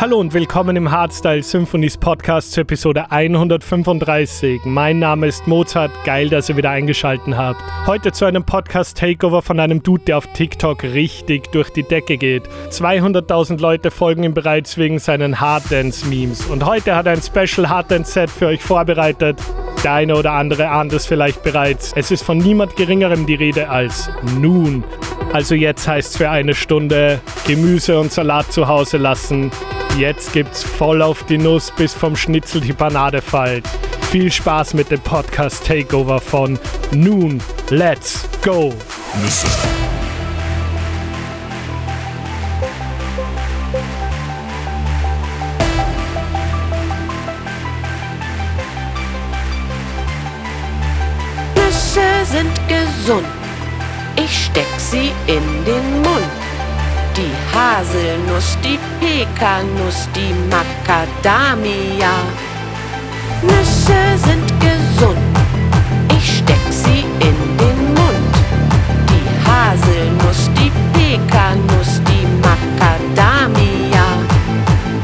Hallo und willkommen im Hardstyle Symphonies Podcast zur Episode 135. Mein Name ist Mozart, geil, dass ihr wieder eingeschaltet habt. Heute zu einem Podcast-Takeover von einem Dude, der auf TikTok richtig durch die Decke geht. 200.000 Leute folgen ihm bereits wegen seinen Harddance-Memes. Und heute hat er ein Special Harddance-Set für euch vorbereitet. Der eine oder andere ahnt es vielleicht bereits. Es ist von niemand Geringerem die Rede als nun. Also jetzt heißt es für eine Stunde Gemüse und Salat zu Hause lassen. Jetzt gibt's voll auf die Nuss, bis vom Schnitzel die Panade fällt. Viel Spaß mit dem Podcast Takeover von Nun. Let's go! Nüsse sind gesund. Ich steck sie in den Mund. Die Haselnuss, die Pekanuss, die Macadamia. Nüsse sind gesund. Ich steck sie in den Mund. Die Haselnuss, die Pekanuss, die Macadamia.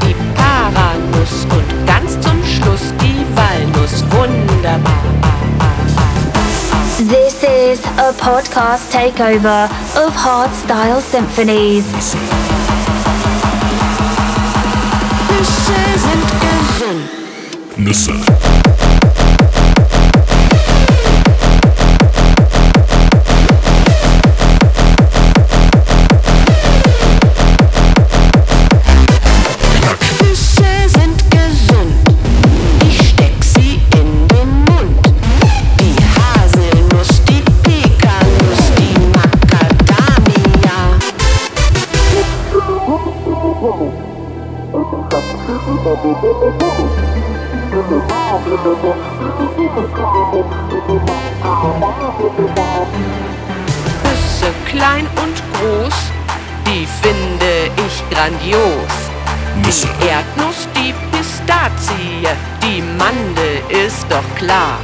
Die Paranuss und ganz zum Schluss die Walnuss. Wunderbar. This is a podcast takeover of Hardstyle Symphonies. Nüsse sind gesund. Nüsse. Nüsse klein und groß, die finde ich grandios. Die Erdnuss, die Pistazie, die Mandel ist doch klar.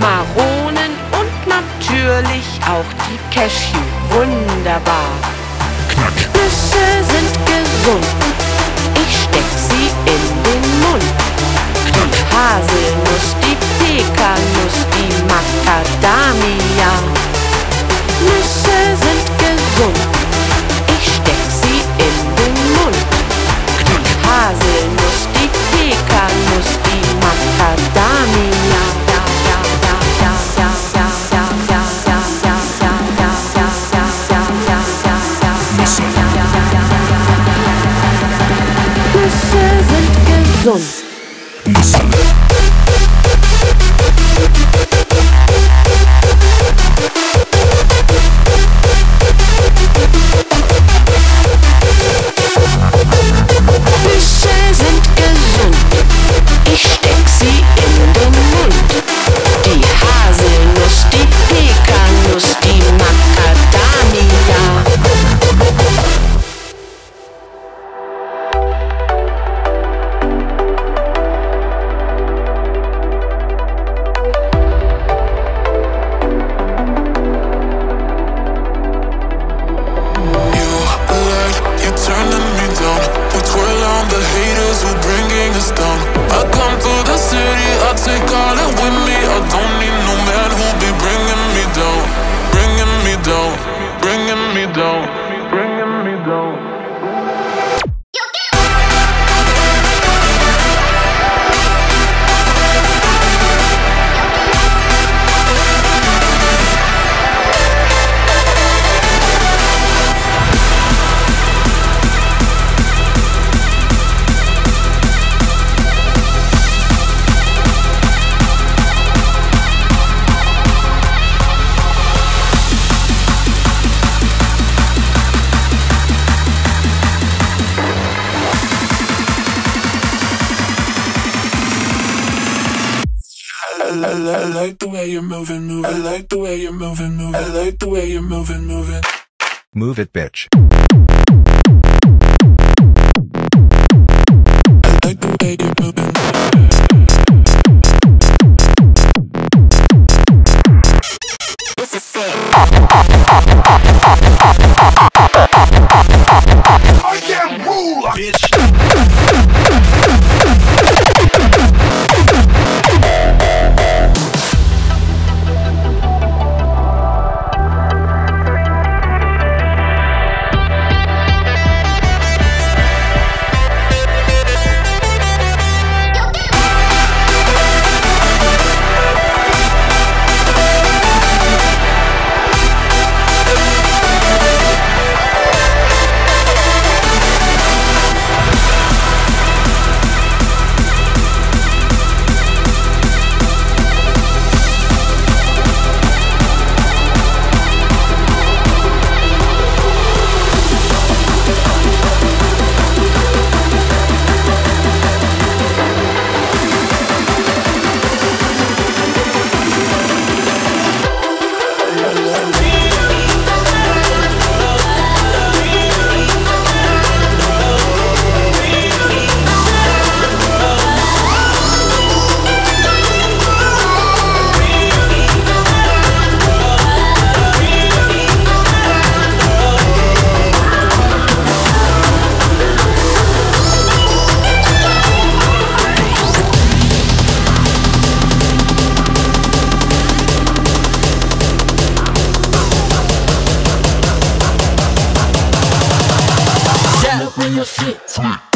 Maronen und natürlich auch die Cashew, wunderbar. Knack. Nüsse sind gesund, ich steck sie Haselnuss, die Pekanuss, die Macadamia. Nüsse sind gesund, ich steck sie in den Mund. Die Haselnuss, die Pekanuss, die Macadamia. Ja, ja, ja, moving. I like the way you're moving, moving. I like the way you're moving, moving. Move it, bitch. I like the way you're moving. your feet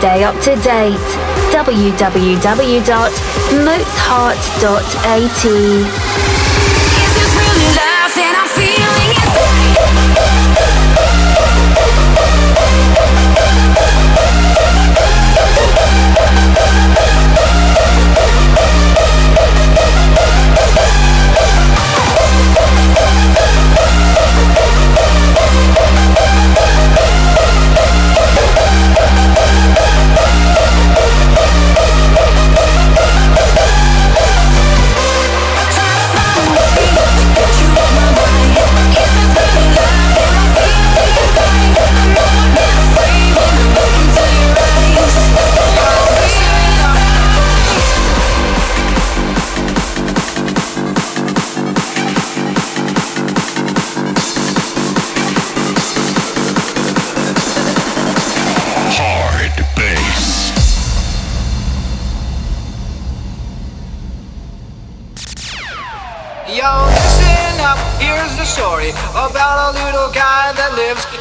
Stay up to date. www.mootsheart.at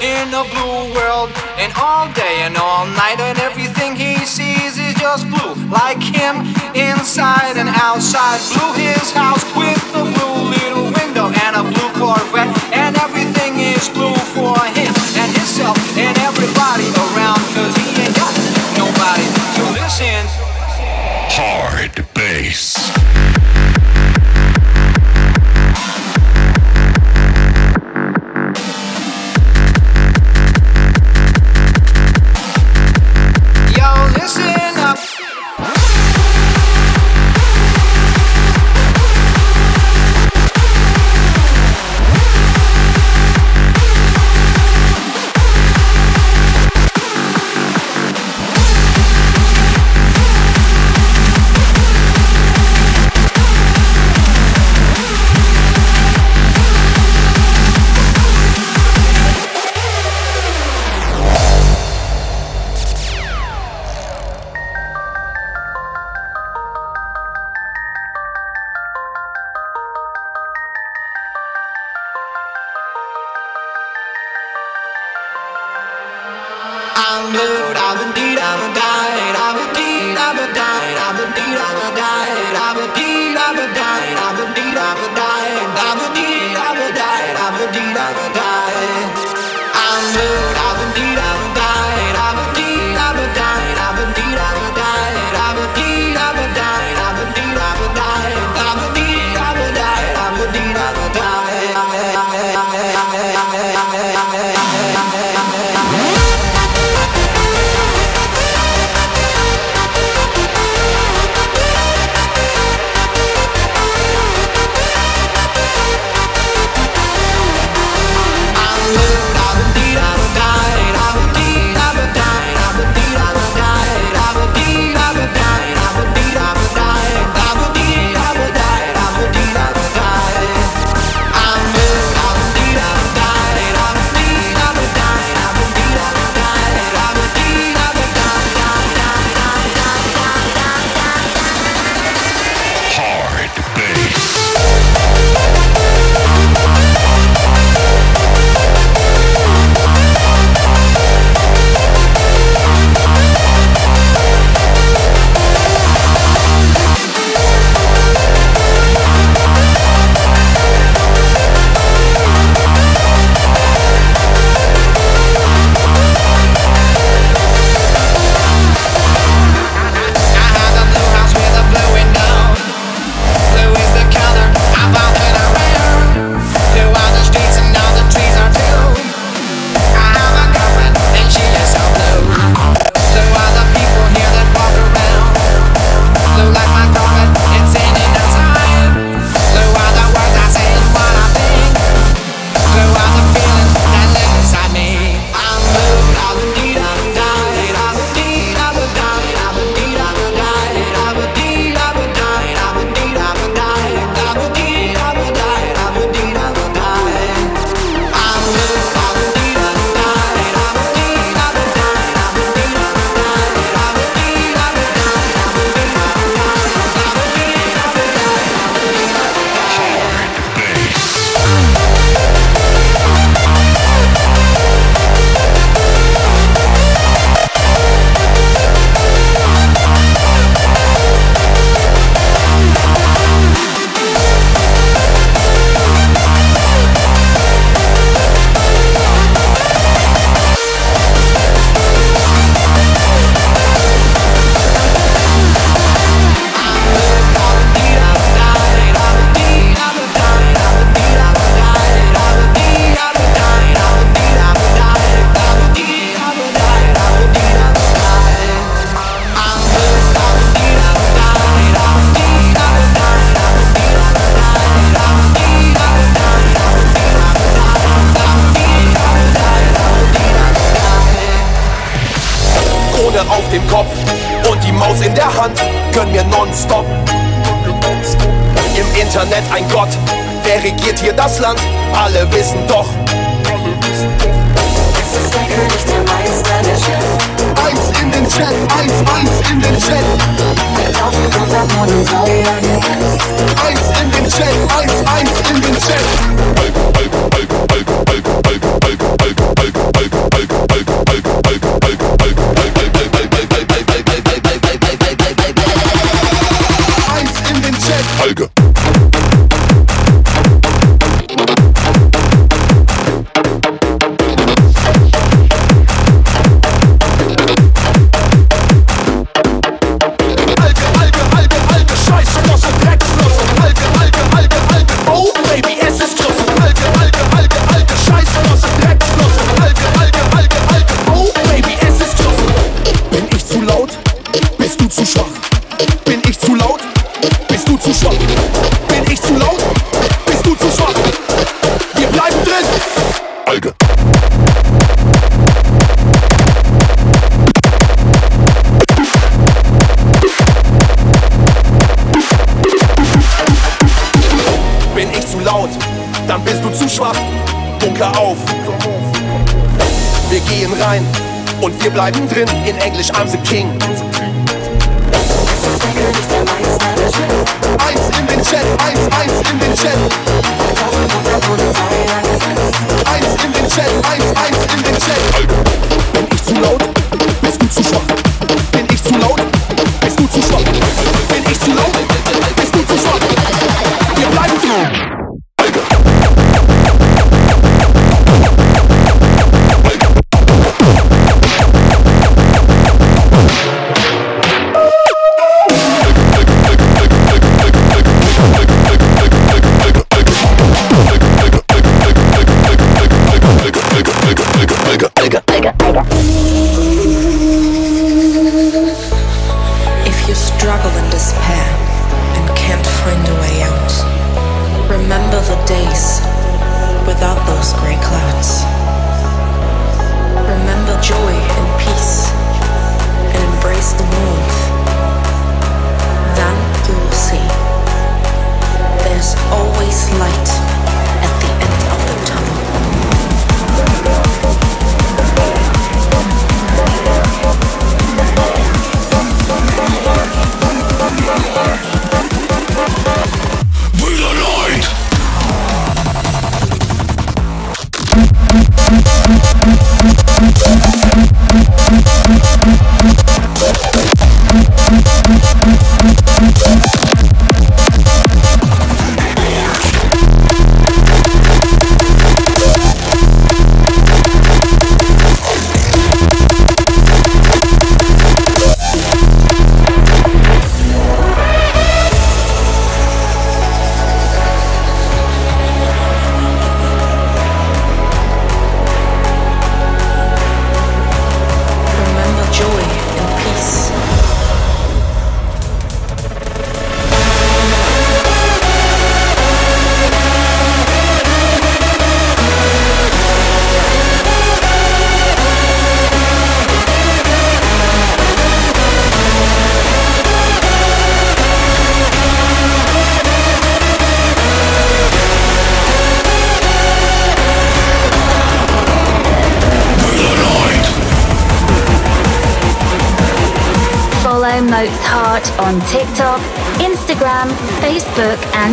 in a blue world, and all day and all night, and everything he sees is just blue, like him inside and outside. Blue his house with a blue little window and a blue Corvette, and everything.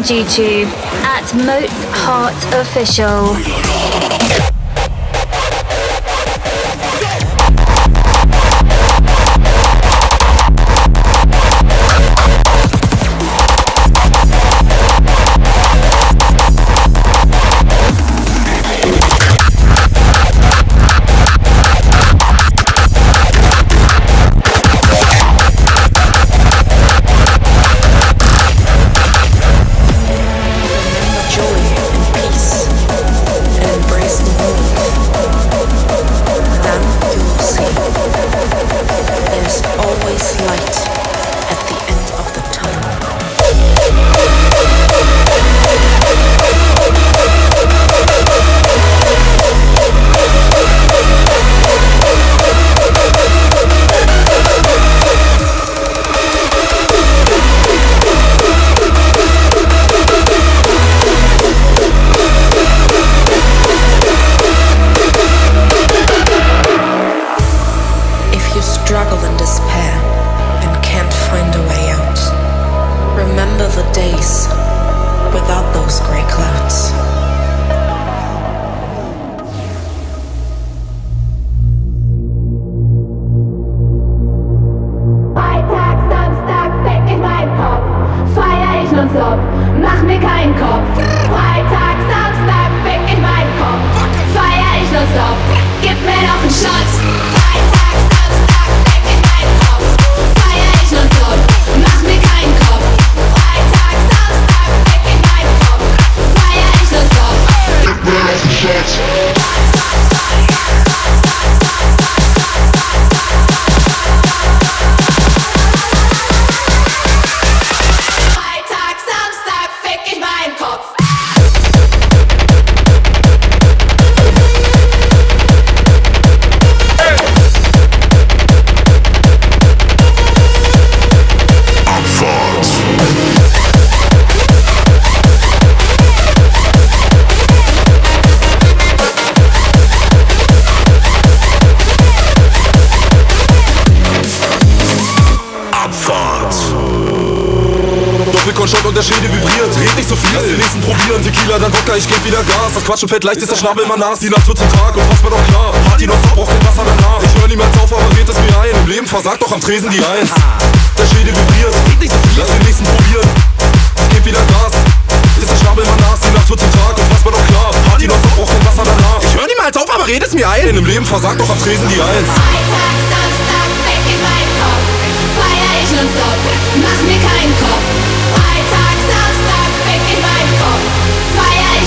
YouTube at Moats Heart Official. Das Quatschen fällt leicht, ist der Schnabel immer nass. Die Nacht wird zum Tag und was mir doch klar. Party noch braucht kein Wasser danach. Ich hör niemals auf, aber red es mir ein. Im Leben versagt doch am Tresen die Eins. Der Schädel vibriert, red nicht so viel, lass den nächsten probieren. Ich geb wieder Gas. Ist der Schnabel immer nass, die Nacht wird zum Tag und was mir doch klar. Party noch braucht kein Wasser danach. Ich hör niemals auf, aber red es mir ein. Im Leben versagt doch am Tresen die Eins. Freitag, Samstag, weg in meinen Kopf. Feier ich nonstop, mach mir keinen Kopf.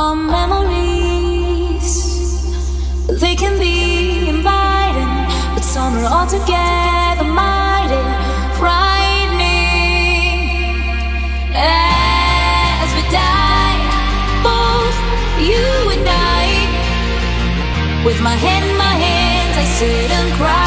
Memories, they can be inviting, but some are altogether mighty frightening. As we die, both you and I, with my head in my hands, I sit and cry.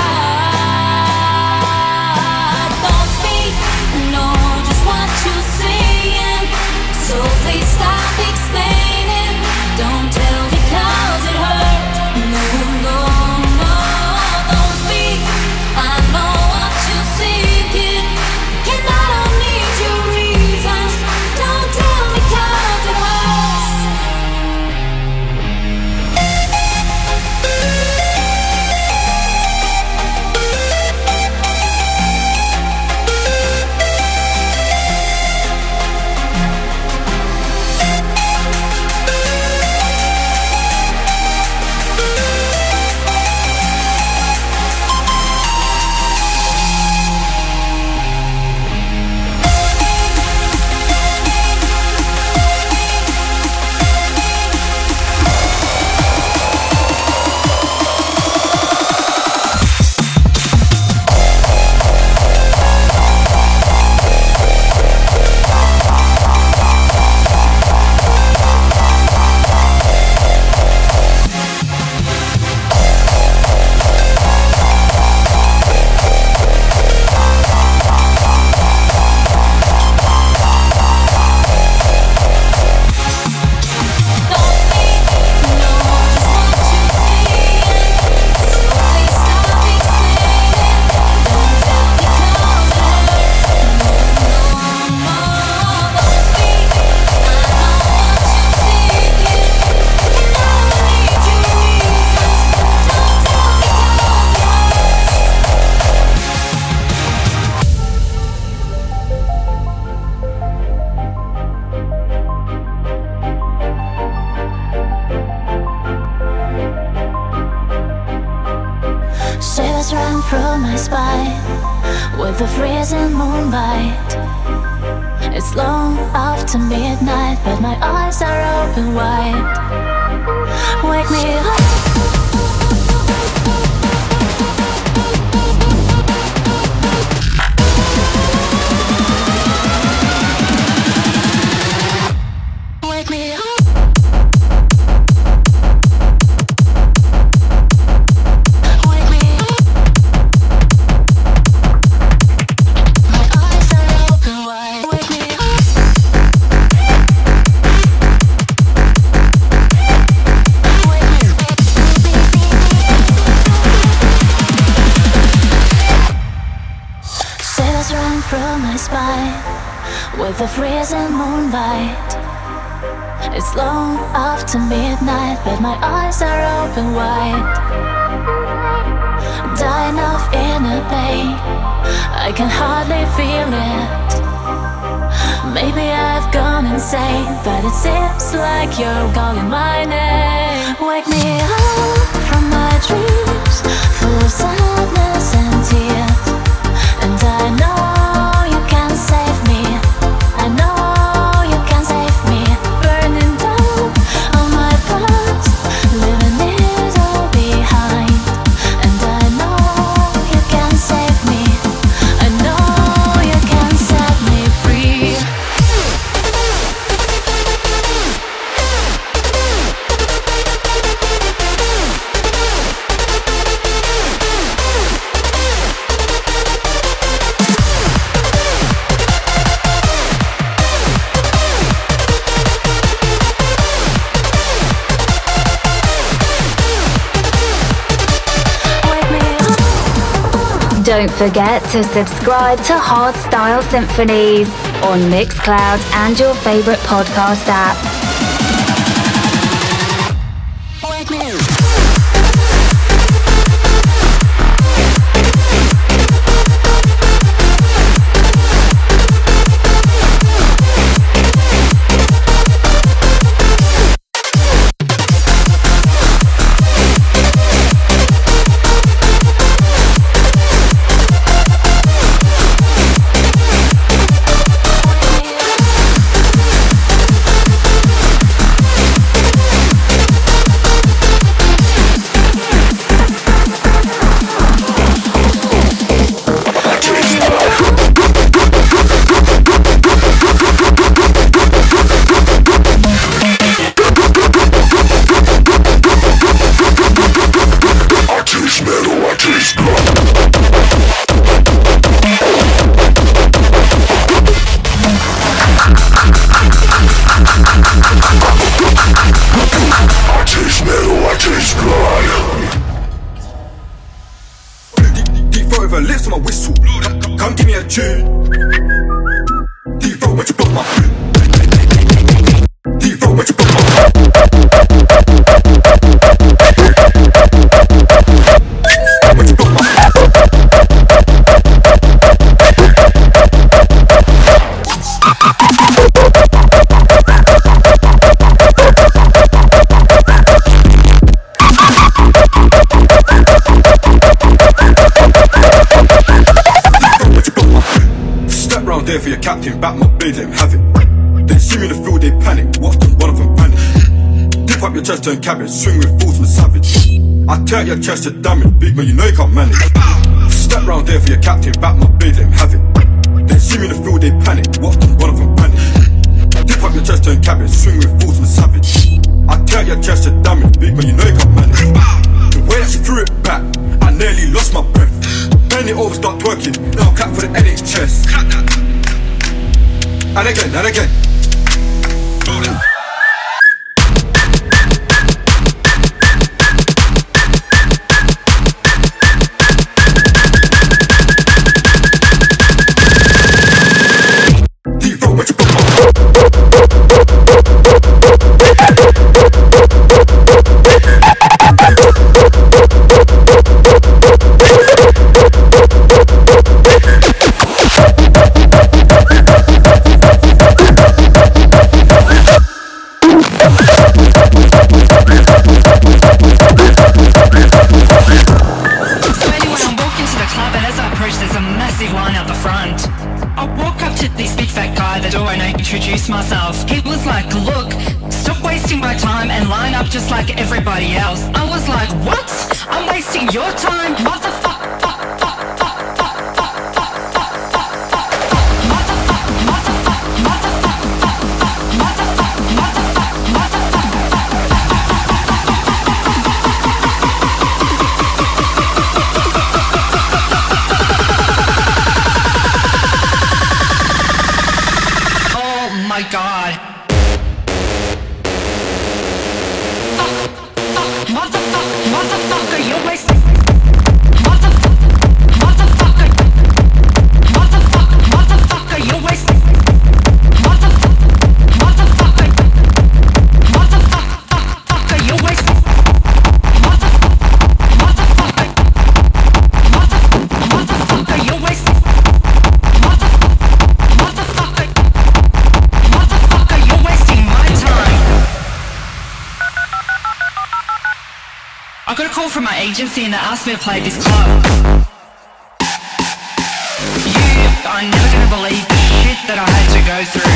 Don't forget to subscribe to Hardstyle Symphonies on Mixcloud and your favorite podcast app. Lips on my whistle. Come, come give me a tune. Blade, let him have it. They see me in the field, they panic. Watch them, one of them panic. Dip up your chest, turn cabbage, swing with fools, I'm savage. I tear your chest to damage, big man, you know you can't manage. Step round there for your captain, back my blade, let him have it. They see me in the field, they panic. Watch them, one of them panic. Dip up your chest, turn cabbage, swing with fools, I'm savage. I tear your chest to damage, big man, you know you can't manage. The way that she threw it back, I nearly lost my breath. Bend it over, start twerking. Now clap for the NHS. And again, and again. big fat guy the door and I introduced myself. He was like, look, stop wasting my time and line up just like everybody else. I was like, what? I'm wasting your time, motherfucker. agency and they asked play this club. You are never gonna believe the shit that I had to go through.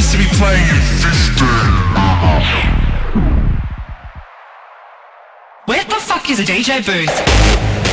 supposed to be playing in. Where the fuck is a DJ booth?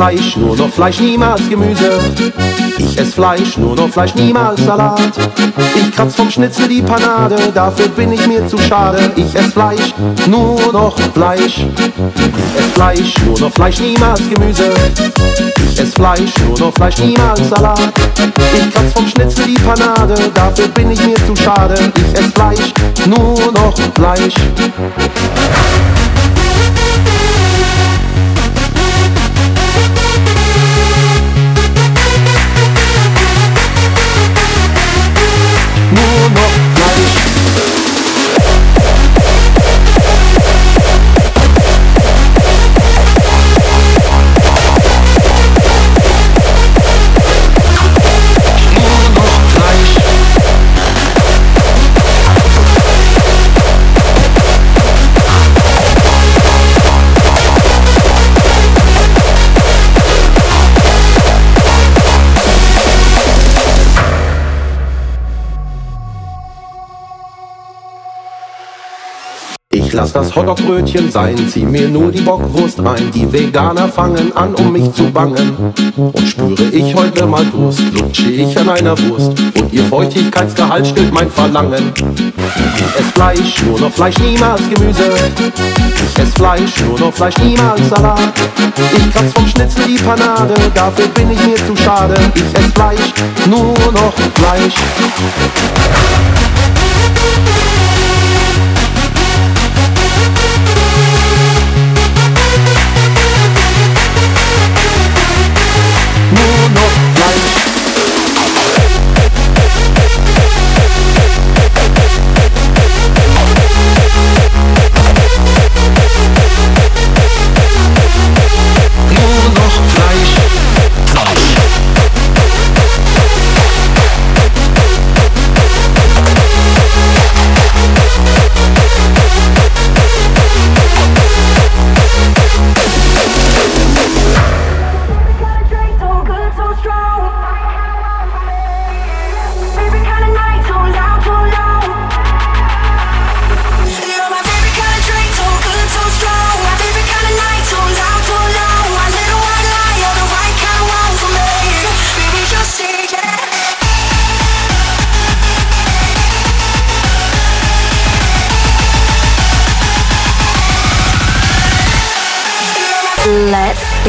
Fleisch, nur noch Fleisch, niemals Gemüse. Ich ess Fleisch, nur noch Fleisch, niemals Salat. Ich kratz vom Schnitzel die Panade, dafür bin ich mir zu schade. Ich ess Fleisch, nur noch Fleisch. Ich ess Fleisch, nur noch Fleisch, niemals Gemüse. Ich ess Fleisch, nur noch Fleisch, niemals Salat. Ich kratz vom Schnitzel die Panade, dafür bin ich mir zu schade. Ich ess Fleisch, nur noch Fleisch. Das Hotdog-Brötchen sein, zieh mir nur die Bockwurst rein. Die Veganer fangen an, um mich zu bangen. Und spüre ich heute mal Durst, lutsche ich an einer Wurst. Und ihr Feuchtigkeitsgehalt stillt mein Verlangen. Ich ess Fleisch, nur noch Fleisch, niemals Gemüse. Ich ess Fleisch, nur noch Fleisch, niemals Salat. Ich kratz vom Schnitzel die Panade, dafür bin ich mir zu schade. Ich ess Fleisch, nur noch Fleisch.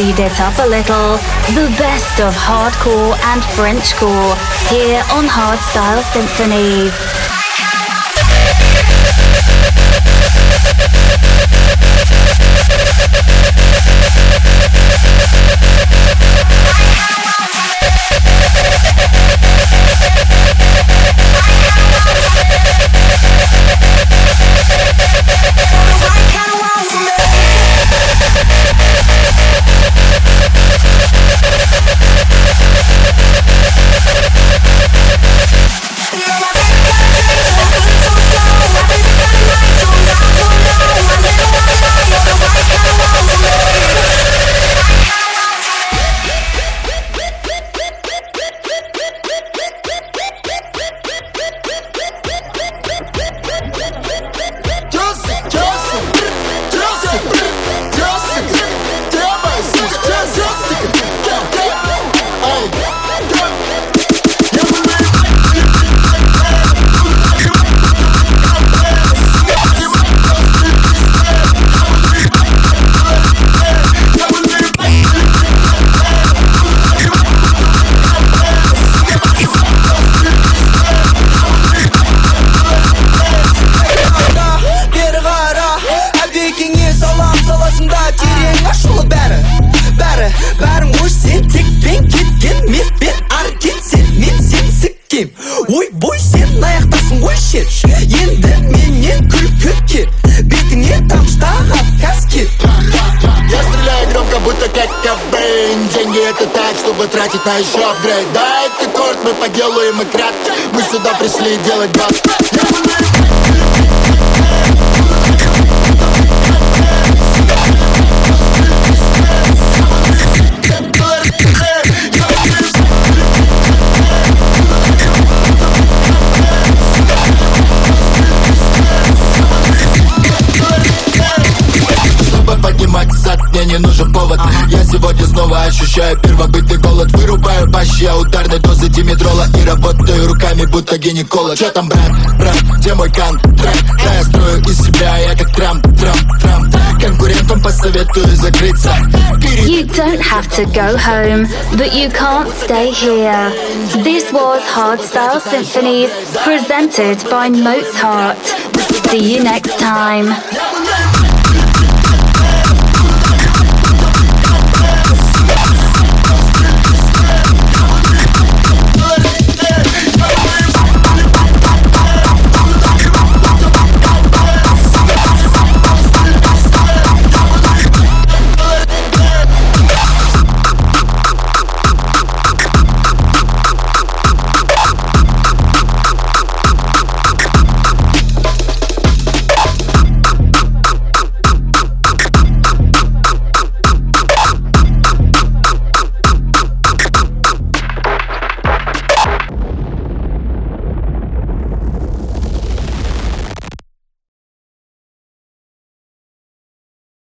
Speed it up a little. The best of hardcore and Frenchcore here on Hardstyle Symphonies. Love ойбой сен аяқтасың ғой шет енді менен күлкі кет бетіңе тамшылаған кәскет Я стреляю громко, будто как Кобейн Деньги это так, чтобы тратить на еще апгрейд Дайте корт, мы поделаем и кратко Мы сюда пришли делать баб Чтобы поднимать зад, мне не нужен повод Я Вырубаю первобытный голод Вырубаю бащ, я ударной дозы димедрола И работаю руками, будто гинеколог Чё там, брат, брат, где мой контракт? Да, я строю из себя, я как Трамп, Трамп, Трамп Конкурентам посоветую закрыться You don't have to go home, but you can't stay here. This was Hardstyle Symphonies presented by Mozart. See you next time.